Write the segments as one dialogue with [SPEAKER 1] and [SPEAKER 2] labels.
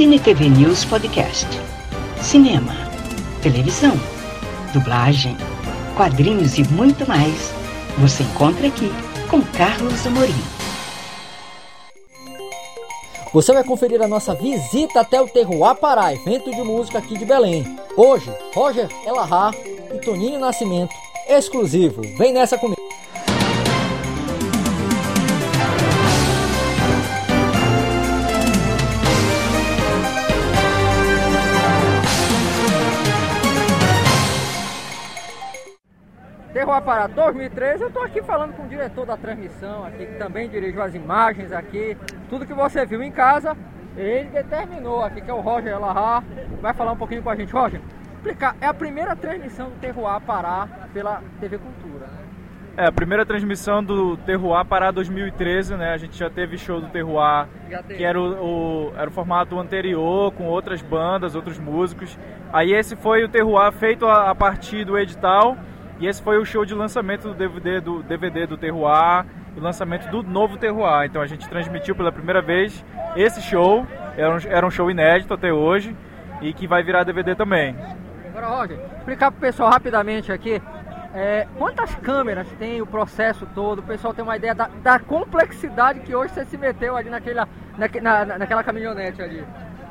[SPEAKER 1] Cine TV News Podcast. Cinema, televisão, dublagem, quadrinhos e muito mais. Você encontra aqui com Carlos Amorim.
[SPEAKER 2] Você vai conferir a nossa visita até o Terroir Pará, evento de música aqui de Belém. Hoje, Roger Elahá e Toninho Nascimento, exclusivo. Vem nessa comigo. Terroir Pará 2013, eu estou aqui falando com o diretor da transmissão aqui, que também dirigiu as imagens aqui, tudo que você viu em casa, ele determinou aqui, que é o Roger Elahá, vai falar um pouquinho com a gente. Roger, explicar, é a primeira transmissão do Terroir Pará pela TV Cultura, né?
[SPEAKER 3] É, a primeira transmissão do Terroir Pará 2013, né? A gente já teve show do Terroir, que era o, o, era o formato anterior, com outras bandas, outros músicos. Aí esse foi o Terroir feito a, a partir do edital, e esse foi o show de lançamento do DVD do, DVD do Terroir, o lançamento do novo Terroir. Então a gente transmitiu pela primeira vez esse show, era um, era um show inédito até hoje, e que vai virar DVD também.
[SPEAKER 2] Agora, Roger, explicar pro pessoal rapidamente aqui, é, quantas câmeras tem o processo todo? O pessoal tem uma ideia da, da complexidade que hoje você se meteu ali naquela, na, na, naquela caminhonete ali.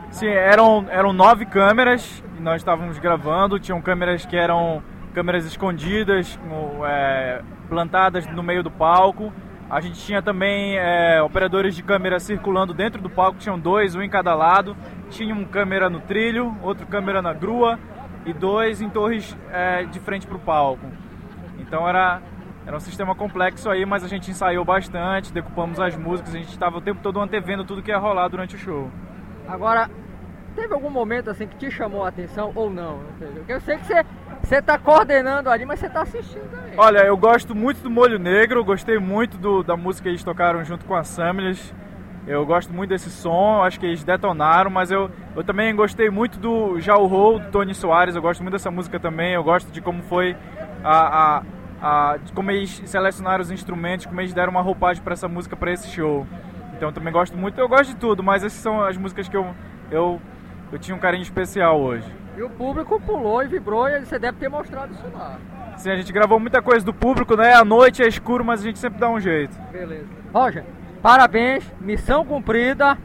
[SPEAKER 3] Sim, eram, eram nove câmeras e nós estávamos gravando. Tinham câmeras que eram câmeras escondidas, é, plantadas no meio do palco. A gente tinha também é, operadores de câmera circulando dentro do palco, tinham dois, um em cada lado. Tinha um câmera no trilho, outro câmera na grua e dois em torres é, de frente para o palco. Então era, era um sistema complexo aí, mas a gente ensaiou bastante, decupamos as músicas, a gente estava o tempo todo antevendo tudo que ia rolar durante o show.
[SPEAKER 2] Agora, teve algum momento assim que te chamou a atenção ou não? Eu sei que você você está coordenando ali, mas você está assistindo também.
[SPEAKER 3] Olha, eu gosto muito do Molho Negro, gostei muito do, da música que eles tocaram junto com a Samilhas. Eu gosto muito desse som, acho que eles detonaram, mas eu, eu também gostei muito do Já o Roll, do Tony Soares, eu gosto muito dessa música também, eu gosto de como foi a, a, a como eles selecionaram os instrumentos, como eles deram uma roupagem para essa música, para esse show. Então eu também gosto muito, eu gosto de tudo, mas essas são as músicas que eu, eu, eu tinha um carinho especial hoje.
[SPEAKER 2] E o público pulou e vibrou e você deve ter mostrado isso lá.
[SPEAKER 3] Sim, a gente gravou muita coisa do público, né? À noite é escuro, mas a gente sempre dá um jeito.
[SPEAKER 2] Beleza. Roger, parabéns, missão cumprida.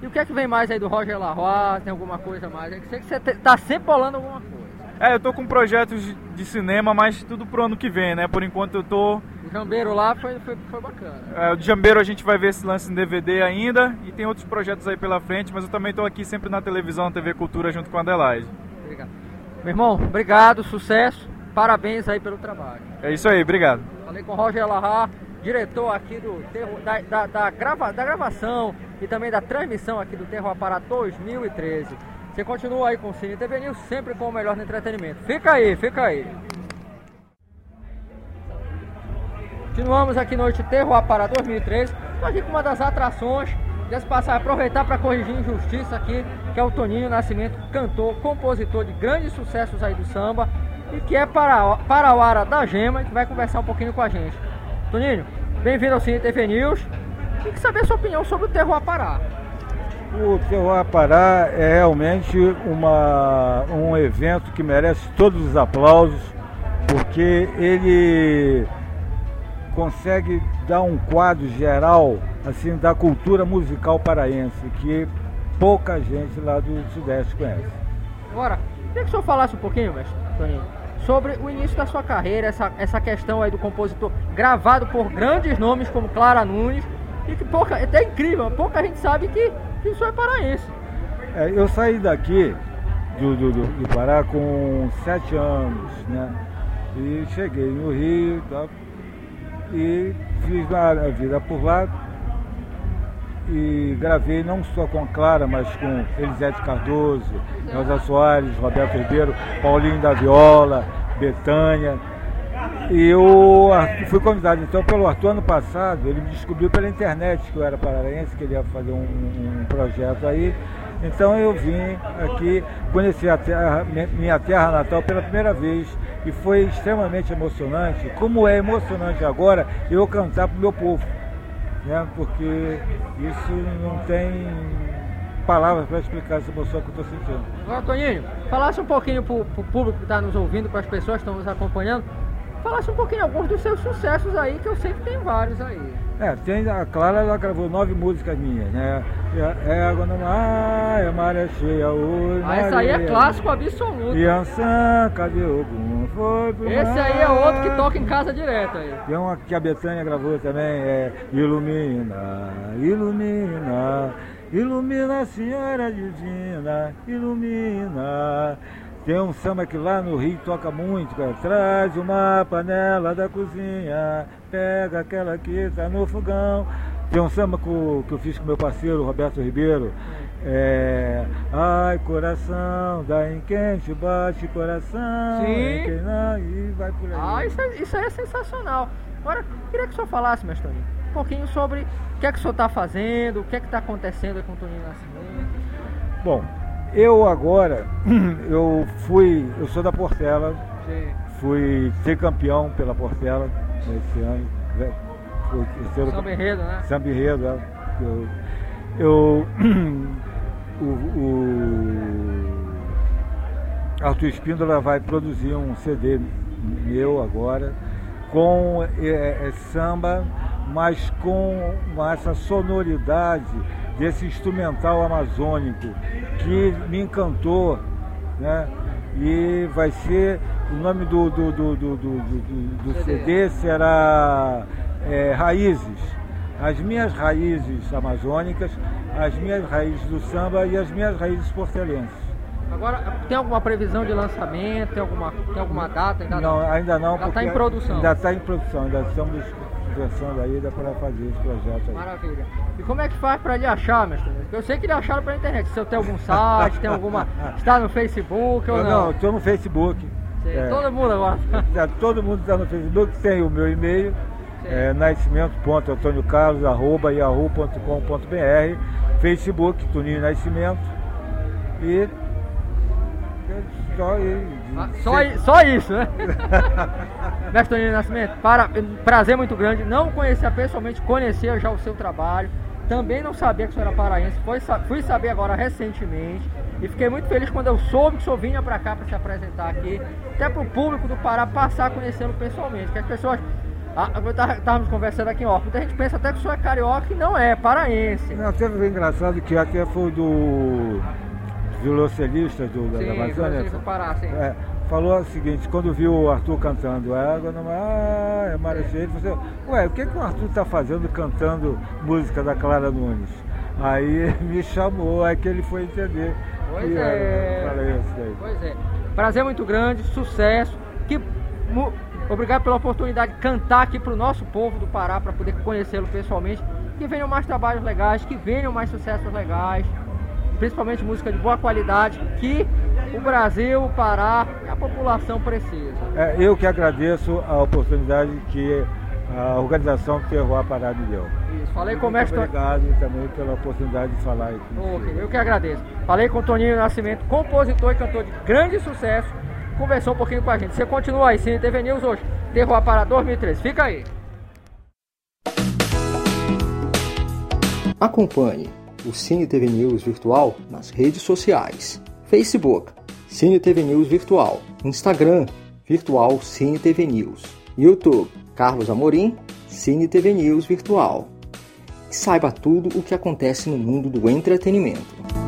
[SPEAKER 2] E o que é que vem mais aí do Roger Larroy? Tem alguma coisa mais? É que sei que você tá sempre bolando alguma coisa.
[SPEAKER 3] É, eu tô com projetos de cinema, mas tudo pro ano que vem, né? Por enquanto eu tô.
[SPEAKER 2] O Jambeiro lá foi, foi, foi bacana.
[SPEAKER 3] É, o Jambeiro a gente vai ver esse lance em DVD ainda e tem outros projetos aí pela frente, mas eu também tô aqui sempre na televisão, TV Cultura, junto com a Adelaide.
[SPEAKER 2] Obrigado. Meu irmão, obrigado, sucesso, parabéns aí pelo trabalho.
[SPEAKER 3] É isso aí, obrigado.
[SPEAKER 2] Falei com o Roger Larra, diretor aqui do da, da, da, grava, da gravação e também da transmissão aqui do Terror Pará 2013. Você continua aí com o Cine TV News, sempre com o melhor no entretenimento. Fica aí, fica aí. Continuamos aqui no Noite Terror Pará 2013. Estou aqui com uma das atrações Desse passar, aproveitar para corrigir injustiça aqui, que é o Toninho Nascimento, cantor, compositor de grandes sucessos aí do samba e que é para, a Ara da Gema, que vai conversar um pouquinho com a gente. Toninho, bem-vindo ao Cine TV News. Tem que saber a sua opinião sobre o Terroir Pará.
[SPEAKER 4] O Terroir Pará é realmente uma, um evento que merece todos os aplausos, porque ele consegue dar um quadro geral assim da cultura musical paraense que pouca gente lá do Sudeste conhece.
[SPEAKER 2] Agora, queria que o senhor falasse um pouquinho, mestre Toninho, sobre o início da sua carreira, essa, essa questão aí do compositor gravado por grandes nomes como Clara Nunes e que pouca, é até incrível, pouca gente sabe que, que isso é paraense.
[SPEAKER 4] É, eu saí daqui do, do, do, do Pará com sete anos, né? E cheguei no Rio, tá? e fiz a vida por lá e gravei não só com Clara, mas com Elisete Cardoso, Rosa Soares, Roberto Ribeiro, Paulinho da Viola, Betânia. E eu fui convidado então pelo Arthur ano passado, ele me descobriu pela internet que eu era paraense, que ele ia fazer um, um projeto aí. Então eu vim aqui conhecer a terra, minha terra natal pela primeira vez e foi extremamente emocionante, como é emocionante agora eu cantar para o meu povo, né? porque isso não tem palavras para explicar essa emoção que eu estou sentindo.
[SPEAKER 2] Agora, Toninho, falasse um pouquinho para o público que está nos ouvindo, para as pessoas que estão nos acompanhando, falasse um pouquinho alguns dos seus sucessos aí, que eu sei que tem vários aí.
[SPEAKER 4] É, tem, a Clara ela gravou nove músicas minhas, né? É, água no mar, é maré cheia hoje.
[SPEAKER 2] Ah, essa aí é clássico absoluto.
[SPEAKER 4] Yansan, cadê o Gum? Foi
[SPEAKER 2] pro Esse mar. aí é outro que toca em casa direto aí.
[SPEAKER 4] Tem uma que a Betânia gravou também, é Ilumina, ilumina, ilumina, Senhora Divina, ilumina. Tem um samba que lá no Rio toca muito, cara. Traz uma panela da cozinha, pega aquela que tá no fogão. Tem um samba que eu fiz com meu parceiro Roberto Ribeiro. É, ai, coração, dá em quente, bate coração.
[SPEAKER 2] Sim.
[SPEAKER 4] Quem não, e vai por aí.
[SPEAKER 2] Ah, isso, é, isso é sensacional. Agora, queria que o senhor falasse, mestre Toninho, um pouquinho sobre o que é que o senhor está fazendo, o que é que está acontecendo com o Toninho Nascimento.
[SPEAKER 4] Bom, eu agora, eu fui, eu sou da Portela, Sim. fui ser campeão pela Portela esse ano. Né,
[SPEAKER 2] fui terceiro, Samba Enredo, né?
[SPEAKER 4] É. eu, eu o, o Arthur Espíndola vai produzir um CD meu agora com é, é, samba, mas com essa sonoridade desse instrumental amazônico que me encantou, né? E vai ser, o nome do, do, do, do, do, do CD será é, Raízes. As minhas raízes amazônicas, as minhas raízes do samba e as minhas raízes portelenses.
[SPEAKER 2] Agora, tem alguma previsão de lançamento? Tem alguma, tem alguma data?
[SPEAKER 4] Ainda não, não? ainda não.
[SPEAKER 2] Já está em produção?
[SPEAKER 4] Ainda está em produção, ainda estamos conversando aí para fazer esse projeto aí.
[SPEAKER 2] Maravilha. E como é que faz para lhe achar, mestre? Eu sei que ele acharam pela internet. Se eu tenho algum site, tem alguma. Está no Facebook ou não?
[SPEAKER 4] Não, estou no Facebook.
[SPEAKER 2] É, todo mundo agora.
[SPEAKER 4] Todo mundo está no Facebook, tem o meu e-mail, é, nascimento.antoniocalves.yahoo.com.br Facebook, Toninho Nascimento. E
[SPEAKER 2] só, ah, só, só isso, né? Mestre Toninho Nascimento, para, prazer muito grande. Não conhecia pessoalmente, conhecia já o seu trabalho. Também não sabia que o senhor era paraense. Foi, fui saber agora recentemente. E fiquei muito feliz quando eu soube que o senhor vinha para cá para se apresentar aqui. Até para o público do Pará passar a conhecê-lo pessoalmente. Que as pessoas. Ah, estávamos conversando aqui em Orco. Muita gente pensa até que o senhor é carioca e não é, é paraense.
[SPEAKER 4] Não, teve engraçado que até foi do violoncelistas do,
[SPEAKER 2] sim,
[SPEAKER 4] da Amazônia.
[SPEAKER 2] Do Pará, sim.
[SPEAKER 4] É, falou o seguinte, quando viu o Arthur cantando Água no ah, é Marechê, ele falou assim, ué, o que, que o Arthur está fazendo cantando música da Clara Nunes? Aí me chamou, aí que ele foi entender.
[SPEAKER 2] Pois é. Pois é. Prazer muito grande, sucesso. Que, obrigado pela oportunidade de cantar aqui para o nosso povo do Pará, para poder conhecê-lo pessoalmente. Que venham mais trabalhos legais, que venham mais sucessos legais principalmente música de boa qualidade, que o Brasil, o Pará e a população precisa.
[SPEAKER 4] É, eu que agradeço a oportunidade que a organização Terroir Pará me deu.
[SPEAKER 2] Isso, falei com o mestre...
[SPEAKER 4] Obrigado também pela oportunidade de falar aqui.
[SPEAKER 2] Okay, eu que agradeço. Falei com o Toninho Nascimento, compositor e cantor de grande sucesso, conversou um pouquinho com a gente. Você continua aí, Cine TV News hoje, Terroir Pará 2013. Fica aí.
[SPEAKER 5] Acompanhe o Cine TV News Virtual nas redes sociais. Facebook, Cine TV News Virtual. Instagram, Virtual Cine TV News. YouTube, Carlos Amorim, Cine TV News Virtual. Saiba tudo o que acontece no mundo do entretenimento.